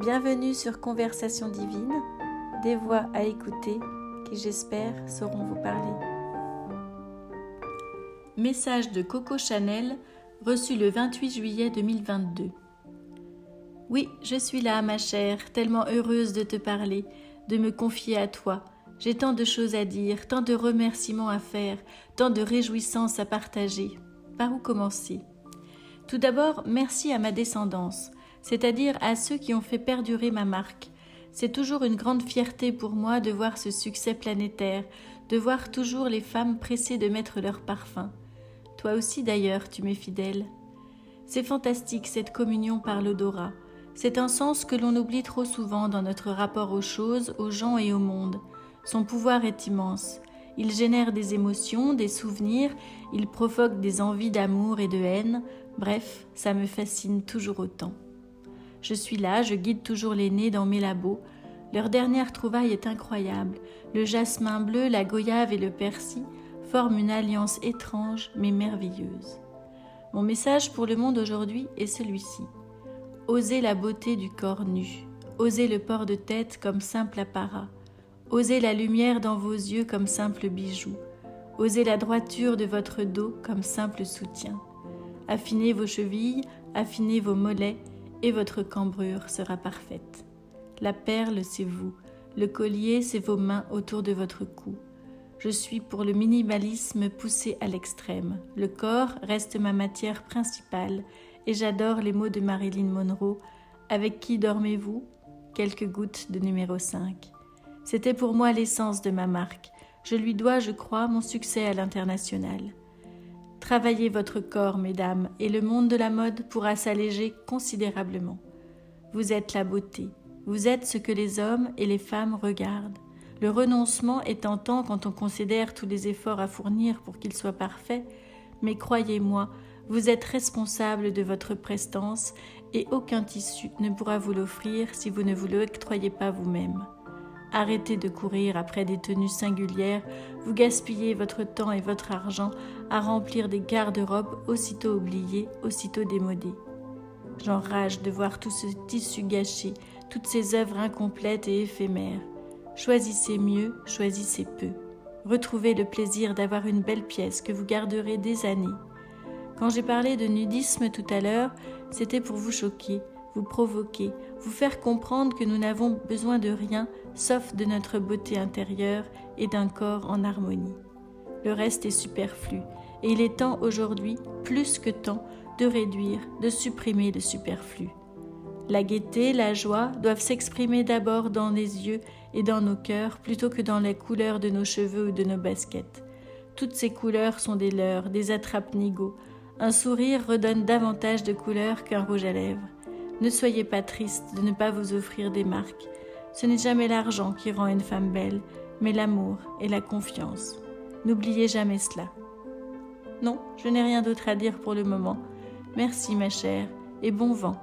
Bienvenue sur Conversation divine, des voix à écouter qui j'espère sauront vous parler. Message de Coco Chanel reçu le 28 juillet 2022. Oui, je suis là, ma chère, tellement heureuse de te parler, de me confier à toi. J'ai tant de choses à dire, tant de remerciements à faire, tant de réjouissances à partager. Par où commencer? Tout d'abord, merci à ma descendance c'est-à-dire à ceux qui ont fait perdurer ma marque. C'est toujours une grande fierté pour moi de voir ce succès planétaire, de voir toujours les femmes pressées de mettre leur parfum. Toi aussi d'ailleurs, tu m'es fidèle. C'est fantastique cette communion par l'odorat. C'est un sens que l'on oublie trop souvent dans notre rapport aux choses, aux gens et au monde. Son pouvoir est immense. Il génère des émotions, des souvenirs, il provoque des envies d'amour et de haine. Bref, ça me fascine toujours autant. Je suis là, je guide toujours les nés dans mes labos. Leur dernière trouvaille est incroyable. Le jasmin bleu, la goyave et le persil forment une alliance étrange mais merveilleuse. Mon message pour le monde aujourd'hui est celui-ci. Osez la beauté du corps nu. Osez le port de tête comme simple apparat. Osez la lumière dans vos yeux comme simple bijou. Osez la droiture de votre dos comme simple soutien. Affinez vos chevilles, affinez vos mollets, et votre cambrure sera parfaite. La perle, c'est vous, le collier, c'est vos mains autour de votre cou. Je suis pour le minimalisme poussé à l'extrême. Le corps reste ma matière principale et j'adore les mots de Marilyn Monroe. Avec qui dormez-vous? Quelques gouttes de numéro 5. C'était pour moi l'essence de ma marque. Je lui dois, je crois, mon succès à l'international. Travaillez votre corps, mesdames, et le monde de la mode pourra s'alléger considérablement. Vous êtes la beauté, vous êtes ce que les hommes et les femmes regardent. Le renoncement est tentant quand on considère tous les efforts à fournir pour qu'il soit parfait, mais croyez-moi, vous êtes responsable de votre prestance et aucun tissu ne pourra vous l'offrir si vous ne vous l'octroyez pas vous-même. Arrêtez de courir après des tenues singulières, vous gaspillez votre temps et votre argent à remplir des garde-robes aussitôt oubliées, aussitôt démodées. J'enrage de voir tout ce tissu gâché, toutes ces œuvres incomplètes et éphémères. Choisissez mieux, choisissez peu. Retrouvez le plaisir d'avoir une belle pièce que vous garderez des années. Quand j'ai parlé de nudisme tout à l'heure, c'était pour vous choquer, vous provoquer, vous faire comprendre que nous n'avons besoin de rien sauf de notre beauté intérieure et d'un corps en harmonie. Le reste est superflu, et il est temps aujourd'hui, plus que temps, de réduire, de supprimer le superflu. La gaieté, la joie doivent s'exprimer d'abord dans les yeux et dans nos cœurs plutôt que dans les couleurs de nos cheveux ou de nos baskets. Toutes ces couleurs sont des leurs, des attrape-nigauds. Un sourire redonne davantage de couleurs qu'un rouge à lèvres. Ne soyez pas triste de ne pas vous offrir des marques. Ce n'est jamais l'argent qui rend une femme belle, mais l'amour et la confiance. N'oubliez jamais cela. Non, je n'ai rien d'autre à dire pour le moment. Merci ma chère, et bon vent.